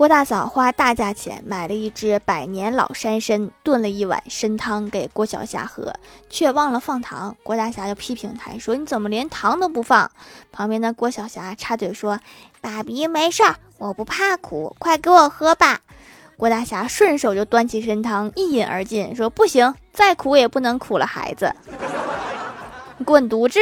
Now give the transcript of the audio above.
郭大嫂花大价钱买了一只百年老山参，炖了一碗参汤给郭小霞喝，却忘了放糖。郭大侠就批评他说：“你怎么连糖都不放？”旁边的郭小霞插嘴说：“爸比没事儿，我不怕苦，快给我喝吧。”郭大侠顺手就端起参汤一饮而尽，说：“不行，再苦也不能苦了孩子，滚犊子！”